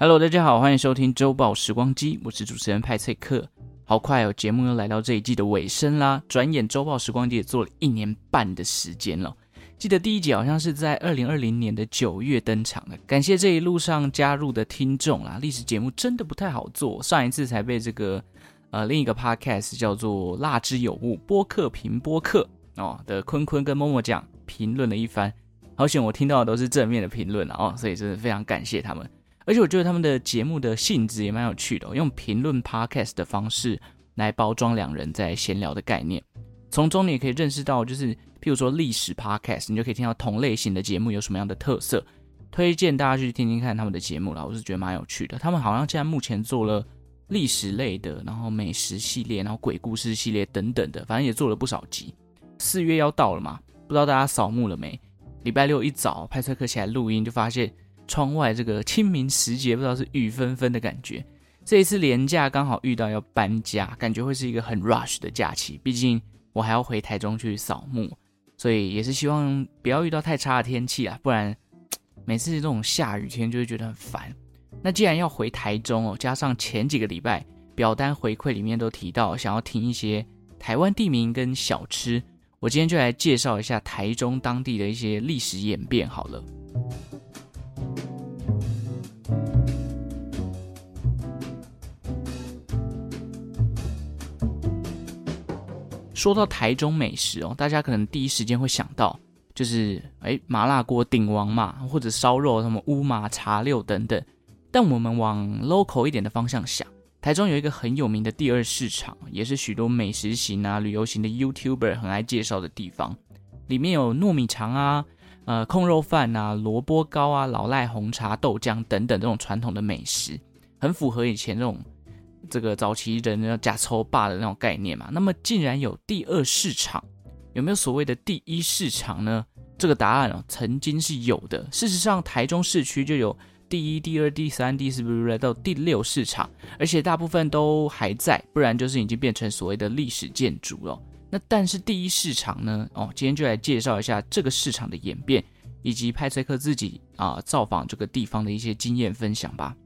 Hello，大家好，欢迎收听周报时光机，我是主持人派翠克。好快哦，节目又来到这一季的尾声啦，转眼周报时光机也做了一年半的时间了。记得第一集好像是在二零二零年的九月登场的，感谢这一路上加入的听众啦。历史节目真的不太好做，上一次才被这个呃另一个 podcast 叫做“蜡之有物”播客评播客哦的坤坤跟默默讲评论了一番，好险我听到的都是正面的评论哦，所以真的非常感谢他们。而且我觉得他们的节目的性质也蛮有趣的，用评论 podcast 的方式来包装两人在闲聊的概念，从中你也可以认识到，就是譬如说历史 podcast，你就可以听到同类型的节目有什么样的特色，推荐大家去听听看他们的节目啦，我是觉得蛮有趣的。他们好像现在目前做了历史类的，然后美食系列，然后鬼故事系列等等的，反正也做了不少集。四月要到了嘛，不知道大家扫墓了没？礼拜六一早派翠克起来录音，就发现。窗外这个清明时节，不知道是雨纷纷的感觉。这一次连假刚好遇到要搬家，感觉会是一个很 rush 的假期。毕竟我还要回台中去扫墓，所以也是希望不要遇到太差的天气啊，不然每次这种下雨天就会觉得很烦。那既然要回台中哦，加上前几个礼拜表单回馈里面都提到想要听一些台湾地名跟小吃，我今天就来介绍一下台中当地的一些历史演变好了。说到台中美食哦，大家可能第一时间会想到就是哎麻辣锅鼎王嘛，或者烧肉什么乌麻茶六等等。但我们往 local 一点的方向想，台中有一个很有名的第二市场，也是许多美食型啊、旅游型的 YouTuber 很爱介绍的地方。里面有糯米肠啊、呃控肉饭啊、萝卜糕啊、老赖红茶、豆浆等等这种传统的美食，很符合以前这种。这个早期人要呷粗饱的那种概念嘛，那么竟然有第二市场，有没有所谓的第一市场呢？这个答案哦，曾经是有的。事实上，台中市区就有第一、第二、第三、第四，不是到第六市场，而且大部分都还在，不然就是已经变成所谓的历史建筑了。那但是第一市场呢？哦，今天就来介绍一下这个市场的演变，以及派崔克自己啊造访这个地方的一些经验分享吧。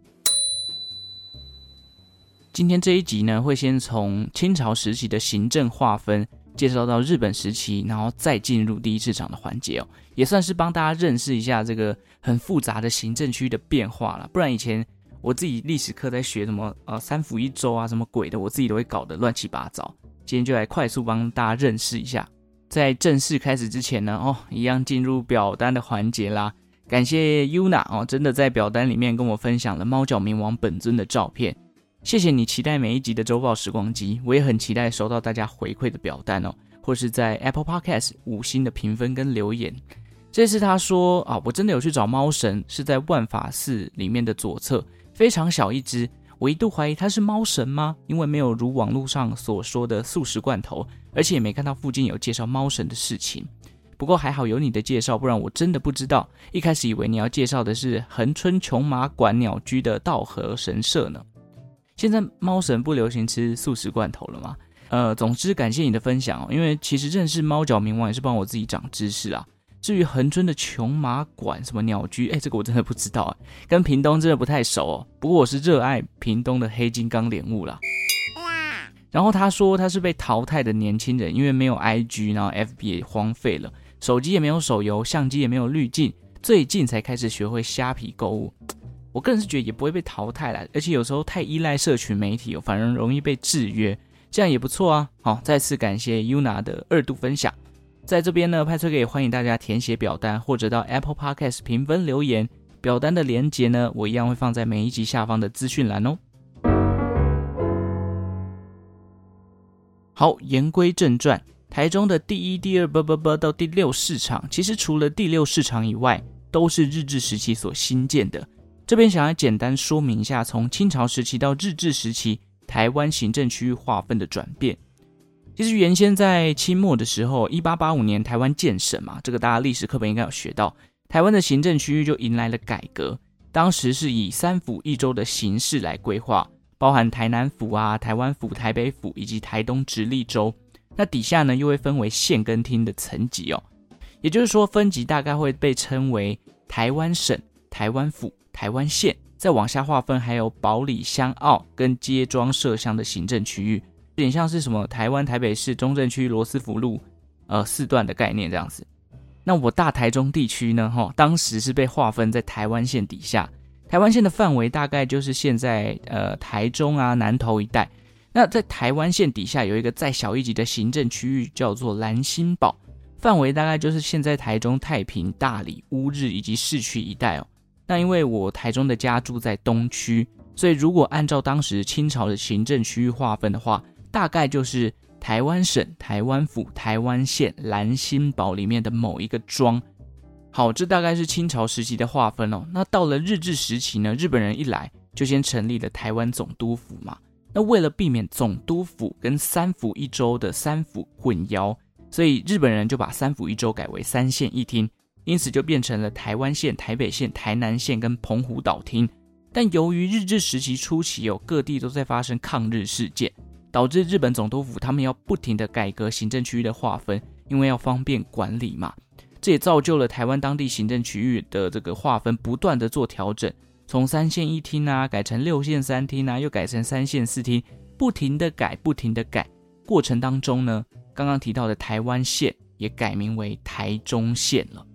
今天这一集呢，会先从清朝时期的行政划分介绍到日本时期，然后再进入第一市场的环节哦，也算是帮大家认识一下这个很复杂的行政区的变化了。不然以前我自己历史课在学什么呃三府一州啊什么鬼的，我自己都会搞得乱七八糟。今天就来快速帮大家认识一下。在正式开始之前呢，哦，一样进入表单的环节啦。感谢 Yuna 哦，真的在表单里面跟我分享了猫脚冥王本尊的照片。谢谢你期待每一集的周报时光机，我也很期待收到大家回馈的表单哦，或是在 Apple Podcast 五星的评分跟留言。这次他说啊，我真的有去找猫神，是在万法寺里面的左侧，非常小一只，我一度怀疑它是猫神吗？因为没有如网络上所说的素食罐头，而且也没看到附近有介绍猫神的事情。不过还好有你的介绍，不然我真的不知道。一开始以为你要介绍的是恒春琼马馆鸟居的道和神社呢。现在猫神不流行吃素食罐头了吗？呃，总之感谢你的分享哦，因为其实认识猫脚冥王也是帮我自己长知识啊。至于恒春的琼马馆什么鸟居，哎，这个我真的不知道啊，跟屏东真的不太熟哦。不过我是热爱屏东的黑金刚莲雾啦。然后他说他是被淘汰的年轻人，因为没有 IG，然后 FB 也荒废了，手机也没有手游，相机也没有滤镜，最近才开始学会虾皮购物。我个人是觉得也不会被淘汰了，而且有时候太依赖社群媒体，反而容易被制约，这样也不错啊。好，再次感谢 Yuna 的二度分享，在这边呢，派翠克也欢迎大家填写表单，或者到 Apple Podcast 评分留言。表单的连接呢，我一样会放在每一集下方的资讯栏哦。好，言归正传，台中的第一、第二、不不不到第六市场，其实除了第六市场以外，都是日治时期所新建的。这边想要简单说明一下，从清朝时期到日治时期，台湾行政区域划分的转变。其实原先在清末的时候，一八八五年台湾建省嘛，这个大家历史课本应该有学到。台湾的行政区域就迎来了改革，当时是以三府一州的形式来规划，包含台南府啊、台湾府、台北府以及台东直隶州。那底下呢，又会分为县跟厅的层级哦，也就是说分级大概会被称为台湾省、台湾府。台湾县再往下划分，还有保里乡澳跟街庄社乡的行政区域，有点像是什么台湾台北市中正区罗斯福路，呃，四段的概念这样子。那我大台中地区呢，哈，当时是被划分在台湾县底下，台湾县的范围大概就是现在呃台中啊南投一带。那在台湾县底下有一个再小一级的行政区域，叫做兰新堡，范围大概就是现在台中太平、大里、乌日以及市区一带哦。那因为我台中的家住在东区，所以如果按照当时清朝的行政区域划分的话，大概就是台湾省、台湾府、台湾县兰心堡里面的某一个庄。好，这大概是清朝时期的划分哦。那到了日治时期呢，日本人一来就先成立了台湾总督府嘛。那为了避免总督府跟三府一州的三府混淆，所以日本人就把三府一州改为三县一厅，因此就变成了台湾县、台北县、台南县跟澎湖岛厅。但由于日治时期初期有各地都在发生抗日事件，导致日本总督府他们要不停的改革行政区域的划分，因为要方便管理嘛。这也造就了台湾当地行政区域的这个划分不断的做调整。从三县一厅啊，改成六县三厅啊，又改成三县四厅，不停的改，不停的改。过程当中呢，刚刚提到的台湾县也改名为台中县了。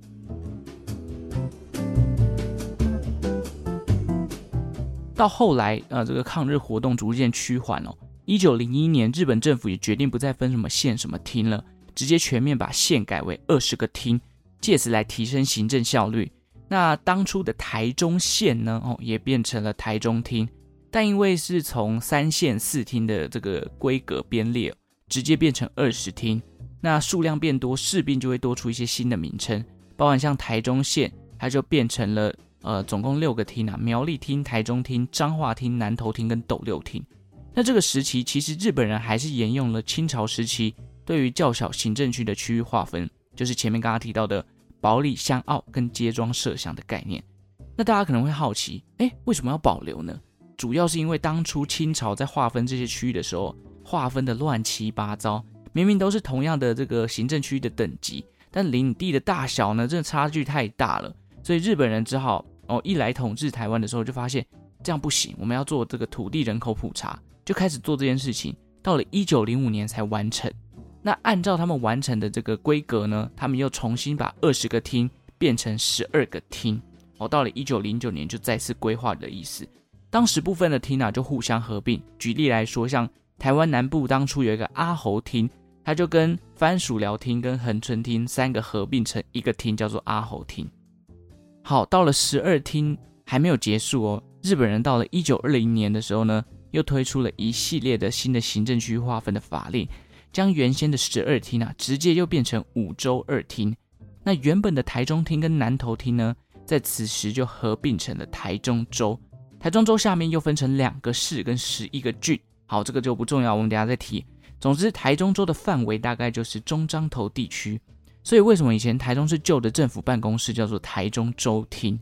到后来，呃，这个抗日活动逐渐趋缓哦。一九零一年，日本政府也决定不再分什么县什么厅了，直接全面把县改为二十个厅，借此来提升行政效率。那当初的台中县呢，哦，也变成了台中厅，但因为是从三县四厅的这个规格编列，直接变成二十厅。那数量变多，势必就会多出一些新的名称，包含像台中县，它就变成了呃，总共六个厅啊，苗栗厅、台中厅、彰化厅、南投厅跟斗六厅。那这个时期，其实日本人还是沿用了清朝时期对于较小行政区的区域划分，就是前面刚刚提到的。保里乡澳跟街庄社乡的概念，那大家可能会好奇，哎，为什么要保留呢？主要是因为当初清朝在划分这些区域的时候，划分的乱七八糟，明明都是同样的这个行政区域的等级，但领地的大小呢，真的差距太大了，所以日本人只好哦，一来统治台湾的时候就发现这样不行，我们要做这个土地人口普查，就开始做这件事情，到了一九零五年才完成。那按照他们完成的这个规格呢，他们又重新把二十个厅变成十二个厅。哦，到了一九零九年就再次规划的意思。当时部分的厅啊就互相合并。举例来说，像台湾南部当初有一个阿猴厅，它就跟番薯寮厅跟恒春厅三个合并成一个厅，叫做阿猴厅。好，到了十二厅还没有结束哦。日本人到了一九二零年的时候呢，又推出了一系列的新的行政区划分的法令。将原先的十二厅啊，直接又变成五州二厅。那原本的台中厅跟南投厅呢，在此时就合并成了台中州。台中州下面又分成两个市跟十一个郡。好，这个就不重要，我们等下再提。总之，台中州的范围大概就是中彰投地区。所以，为什么以前台中市旧的政府办公室叫做台中州厅？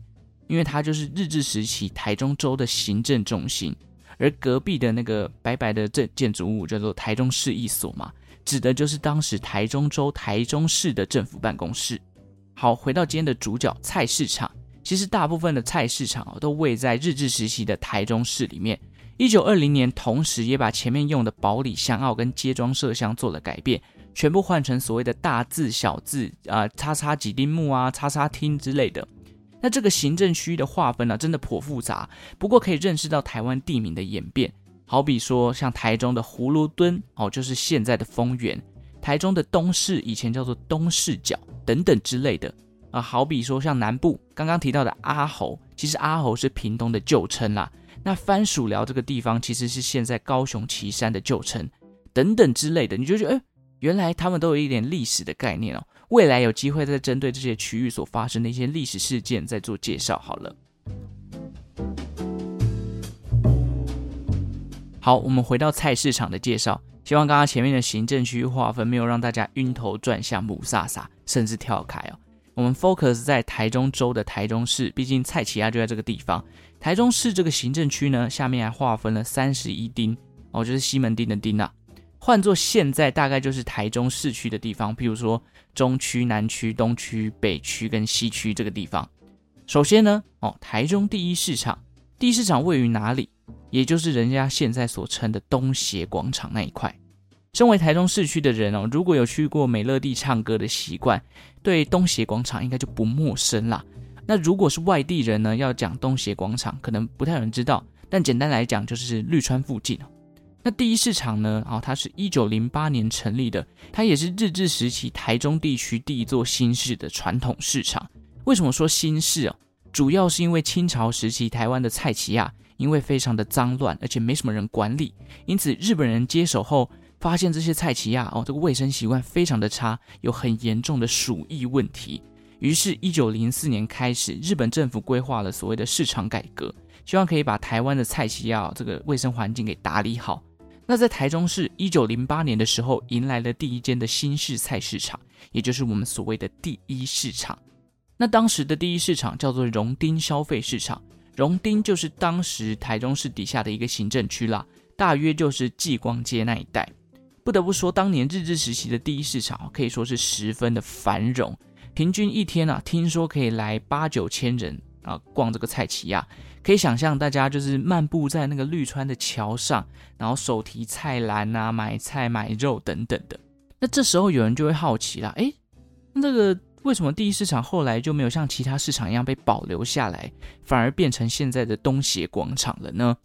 因为它就是日治时期台中州的行政中心。而隔壁的那个白白的这建筑物叫做台中市役所嘛。指的就是当时台中州台中市的政府办公室。好，回到今天的主角菜市场，其实大部分的菜市场都位在日治时期的台中市里面。一九二零年，同时也把前面用的宝里香澳跟街庄社乡做了改变，全部换成所谓的大字小字啊，叉叉几丁目啊，叉叉厅之类的。那这个行政区域的划分呢、啊，真的颇复杂，不过可以认识到台湾地名的演变。好比说，像台中的葫芦墩哦，就是现在的丰原；台中的东势以前叫做东势角等等之类的啊。好比说，像南部刚刚提到的阿猴，其实阿猴是屏东的旧称啦。那番薯寮这个地方其实是现在高雄旗山的旧称，等等之类的，你就觉得，哎，原来他们都有一点历史的概念哦。未来有机会再针对这些区域所发生的一些历史事件再做介绍好了。好，我们回到菜市场的介绍。希望刚刚前面的行政区域划分没有让大家晕头转向、雾煞煞，甚至跳开哦。我们 focus 在台中州的台中市，毕竟菜市仔就在这个地方。台中市这个行政区呢，下面还划分了三十一町哦，就是西门町的町啊。换作现在大概就是台中市区的地方，譬如说中区、南区、东区、北区跟西区这个地方。首先呢，哦，台中第一市场。第一市场位于哪里？也就是人家现在所称的东协广场那一块。身为台中市区的人哦，如果有去过美乐蒂唱歌的习惯，对东协广场应该就不陌生啦。那如果是外地人呢，要讲东协广场，可能不太有人知道。但简单来讲，就是绿川附近。那第一市场呢？啊，它是一九零八年成立的，它也是日治时期台中地区第一座新市的传统市场。为什么说新市啊？主要是因为清朝时期台湾的菜市仔，因为非常的脏乱，而且没什么人管理，因此日本人接手后，发现这些菜市仔哦，这个卫生习惯非常的差，有很严重的鼠疫问题。于是，一九零四年开始，日本政府规划了所谓的市场改革。希望可以把台湾的菜市仔这个卫生环境给打理好。那在台中市一九零八年的时候，迎来了第一间的新式菜市场，也就是我们所谓的第一市场。那当时的第一市场叫做荣町消费市场，荣町就是当时台中市底下的一个行政区啦，大约就是继光街那一带。不得不说，当年日治时期的第一市场可以说是十分的繁荣，平均一天啊，听说可以来八九千人。啊，逛这个菜市仔，可以想象大家就是漫步在那个绿川的桥上，然后手提菜篮啊，买菜买肉等等的。那这时候有人就会好奇了，诶，那这个为什么第一市场后来就没有像其他市场一样被保留下来，反而变成现在的东协广场了呢？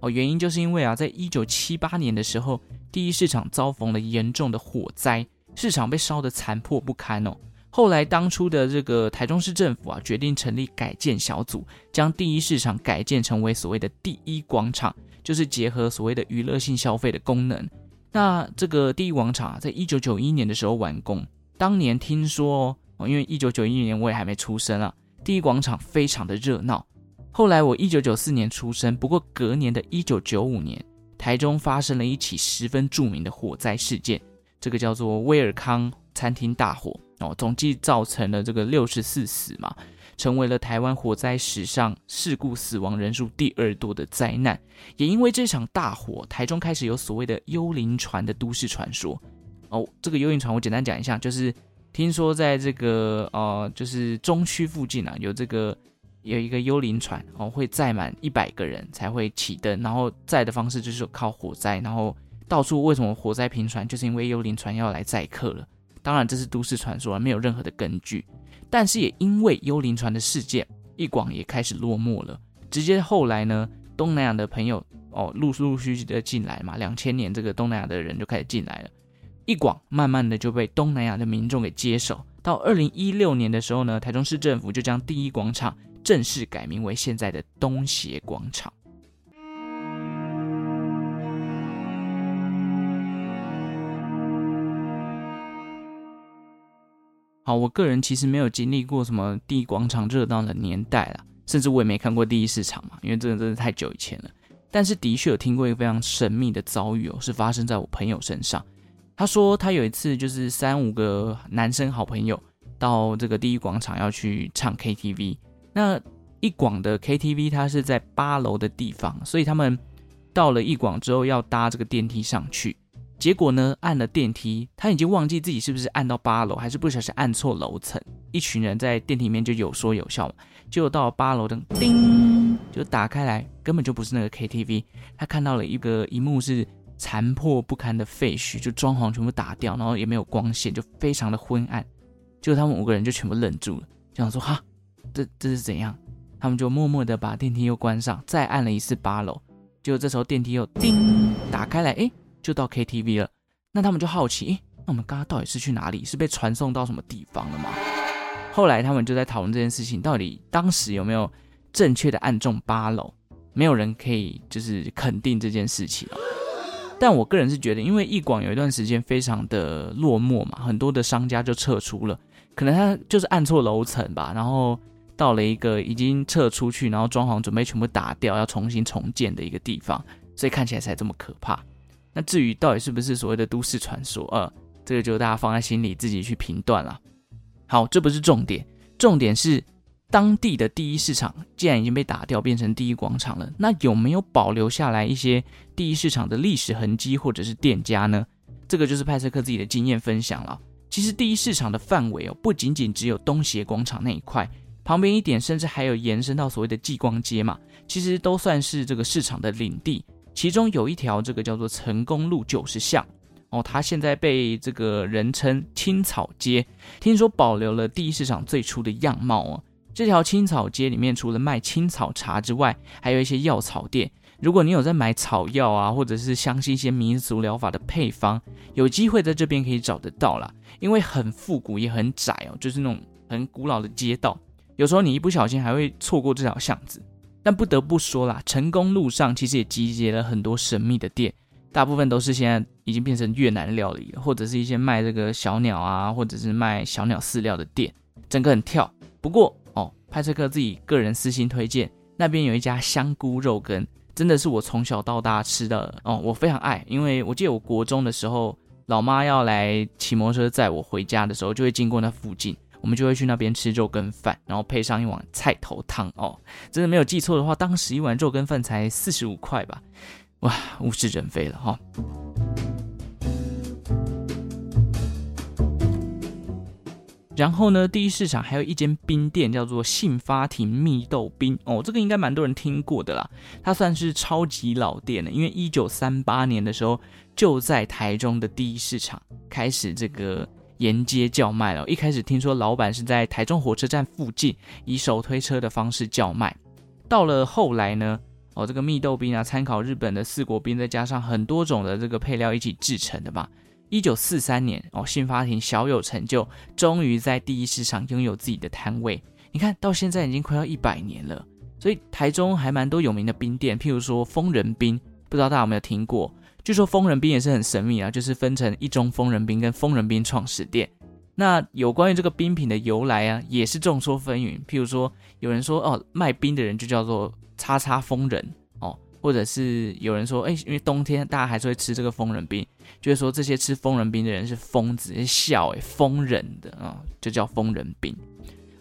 哦，原因就是因为啊，在一九七八年的时候，第一市场遭逢了严重的火灾，市场被烧得残破不堪哦。后来，当初的这个台中市政府啊，决定成立改建小组，将第一市场改建成为所谓的第一广场，就是结合所谓的娱乐性消费的功能。那这个第一广场啊，在一九九一年的时候完工。当年听说哦，因为一九九一年我也还没出生啊，第一广场非常的热闹。后来我一九九四年出生，不过隔年的一九九五年，台中发生了一起十分著名的火灾事件，这个叫做威尔康餐厅大火。哦，总计造成了这个六十四死嘛，成为了台湾火灾史上事故死亡人数第二多的灾难。也因为这场大火，台中开始有所谓的幽灵船的都市传说。哦，这个幽灵船我简单讲一下，就是听说在这个呃，就是中区附近啊，有这个有一个幽灵船哦，会载满一百个人才会启灯，然后载的方式就是靠火灾，然后到处为什么火灾频传，就是因为幽灵船要来载客了。当然，这是都市传说，没有任何的根据。但是也因为幽灵船的事件，一广也开始落寞了。直接后来呢，东南亚的朋友哦，陆陆续续的进来嘛，两千年这个东南亚的人就开始进来了，一广慢慢的就被东南亚的民众给接手。到二零一六年的时候呢，台中市政府就将第一广场正式改名为现在的东协广场。好，我个人其实没有经历过什么第一广场热闹的年代啦，甚至我也没看过第一市场嘛，因为这个真的太久以前了。但是的确有听过一个非常神秘的遭遇哦，是发生在我朋友身上。他说他有一次就是三五个男生好朋友到这个第一广场要去唱 KTV，那一广的 KTV 它是在八楼的地方，所以他们到了一广之后要搭这个电梯上去。结果呢，按了电梯，他已经忘记自己是不是按到八楼，还是不小心按错楼层。一群人在电梯里面就有说有笑嘛，结果到八楼的叮，就打开来，根本就不是那个 KTV。他看到了一个一幕是残破不堪的废墟，就装潢全部打掉，然后也没有光线，就非常的昏暗。结果他们五个人就全部愣住了，就想说哈，这这是怎样？他们就默默的把电梯又关上，再按了一次八楼。结果这时候电梯又叮打开来，诶。就到 KTV 了，那他们就好奇，诶，那我们刚刚到底是去哪里？是被传送到什么地方了吗？后来他们就在讨论这件事情，到底当时有没有正确的按中八楼？没有人可以就是肯定这件事情。但我个人是觉得，因为一广有一段时间非常的落寞嘛，很多的商家就撤出了，可能他就是按错楼层吧，然后到了一个已经撤出去，然后装潢准备全部打掉，要重新重建的一个地方，所以看起来才这么可怕。那至于到底是不是所谓的都市传说，呃，这个就大家放在心里自己去评断了。好，这不是重点，重点是当地的第一市场既然已经被打掉，变成第一广场了，那有没有保留下来一些第一市场的历史痕迹或者是店家呢？这个就是派翠克自己的经验分享了。其实第一市场的范围哦，不仅仅只有东协广场那一块。旁边一点甚至还有延伸到所谓的继光街嘛，其实都算是这个市场的领地。其中有一条这个叫做成功路九十巷哦，它现在被这个人称青草街，听说保留了第一市场最初的样貌哦。这条青草街里面除了卖青草茶之外，还有一些药草店。如果你有在买草药啊，或者是相信一些民俗疗法的配方，有机会在这边可以找得到啦。因为很复古也很窄哦，就是那种很古老的街道，有时候你一不小心还会错过这条巷子。但不得不说啦，成功路上其实也集结了很多神秘的店，大部分都是现在已经变成越南料理，或者是一些卖这个小鸟啊，或者是卖小鸟饲料的店，整个很跳。不过哦，派翠克自己个人私心推荐，那边有一家香菇肉羹，真的是我从小到大吃的哦，我非常爱，因为我记得我国中的时候，老妈要来骑摩托车载我回家的时候，就会经过那附近。我们就会去那边吃肉羹饭，然后配上一碗菜头汤哦。真的没有记错的话，当时一碗肉羹饭才四十五块吧？哇，物是人非了哈、然后呢，第一市场还有一间冰店，叫做杏发亭蜜豆冰哦。这个应该蛮多人听过的啦，它算是超级老店了，因为一九三八年的时候就在台中的第一市场开始这个。沿街叫卖了。一开始听说老板是在台中火车站附近以手推车的方式叫卖，到了后来呢，哦，这个蜜豆冰啊，参考日本的四国冰，再加上很多种的这个配料一起制成的吧。一九四三年，哦，新发亭小有成就，终于在第一市场拥有自己的摊位。你看到现在已经快要一百年了，所以台中还蛮多有名的冰店，譬如说丰仁冰，不知道大家有没有听过？据说疯人冰也是很神秘啊，就是分成一中丰仁冰跟疯人冰创始店。那有关于这个冰品的由来啊，也是众说纷纭。譬如说，有人说哦，卖冰的人就叫做叉叉疯人哦，或者是有人说，哎，因为冬天大家还是会吃这个疯人冰，就是说这些吃疯人冰的人是疯子，是笑哎，疯人的啊、就叫疯人冰。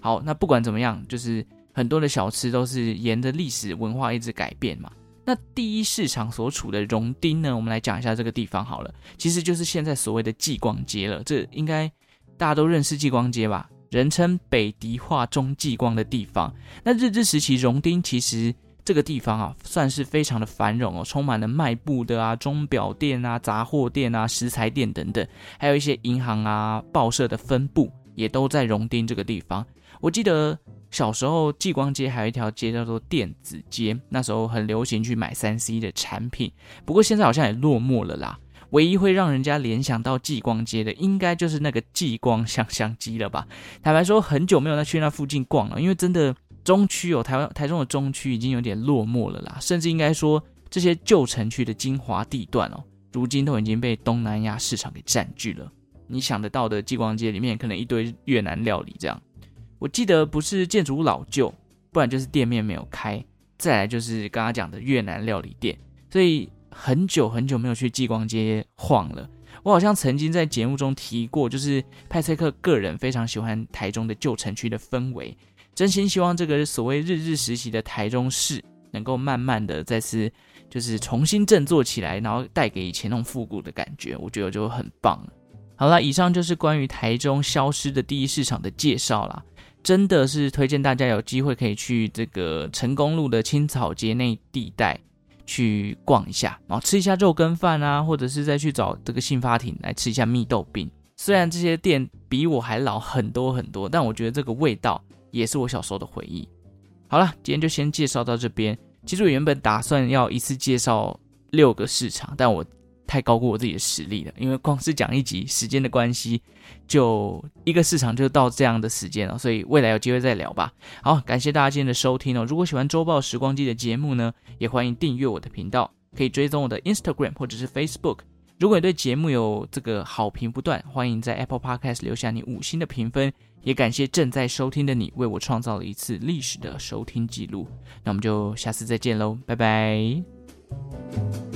好，那不管怎么样，就是很多的小吃都是沿着历史文化一直改变嘛。那第一市场所处的荣町呢，我们来讲一下这个地方好了，其实就是现在所谓的继光街了。这应该大家都认识继光街吧？人称北迪化中继光的地方。那日治时期荣町其实这个地方啊，算是非常的繁荣哦，充满了卖布的啊、钟表店啊、杂货店啊、食材店等等，还有一些银行啊、报社的分部也都在荣町这个地方。我记得。小时候，继光街还有一条街叫做电子街，那时候很流行去买三 C 的产品。不过现在好像也落寞了啦。唯一会让人家联想到继光街的，应该就是那个继光香香鸡了吧？坦白说，很久没有再去那附近逛了，因为真的中区哦，台湾台中的中区已经有点落寞了啦。甚至应该说，这些旧城区的精华地段哦，如今都已经被东南亚市场给占据了。你想得到的继光街里面，可能一堆越南料理这样。我记得不是建筑物老旧，不然就是店面没有开，再来就是刚刚讲的越南料理店，所以很久很久没有去继光街晃了。我好像曾经在节目中提过，就是派翠克个人非常喜欢台中的旧城区的氛围，真心希望这个所谓日治时期的台中市能够慢慢的再次就是重新振作起来，然后带给以前那种复古的感觉，我觉得就很棒。好了，以上就是关于台中消失的第一市场的介绍啦。真的是推荐大家有机会可以去这个成功路的青草街那地带去逛一下，然后吃一下肉羹饭啊，或者是再去找这个杏发亭来吃一下蜜豆冰。虽然这些店比我还老很多很多，但我觉得这个味道也是我小时候的回忆。好了，今天就先介绍到这边。其实我原本打算要一次介绍六个市场，但我。太高估我自己的实力了，因为光是讲一集，时间的关系，就一个市场就到这样的时间了，所以未来有机会再聊吧。好，感谢大家今天的收听哦。如果喜欢周报时光机的节目呢，也欢迎订阅我的频道，可以追踪我的 Instagram 或者是 Facebook。如果你对节目有这个好评不断，欢迎在 Apple Podcast 留下你五星的评分。也感谢正在收听的你，为我创造了一次历史的收听记录。那我们就下次再见喽，拜拜。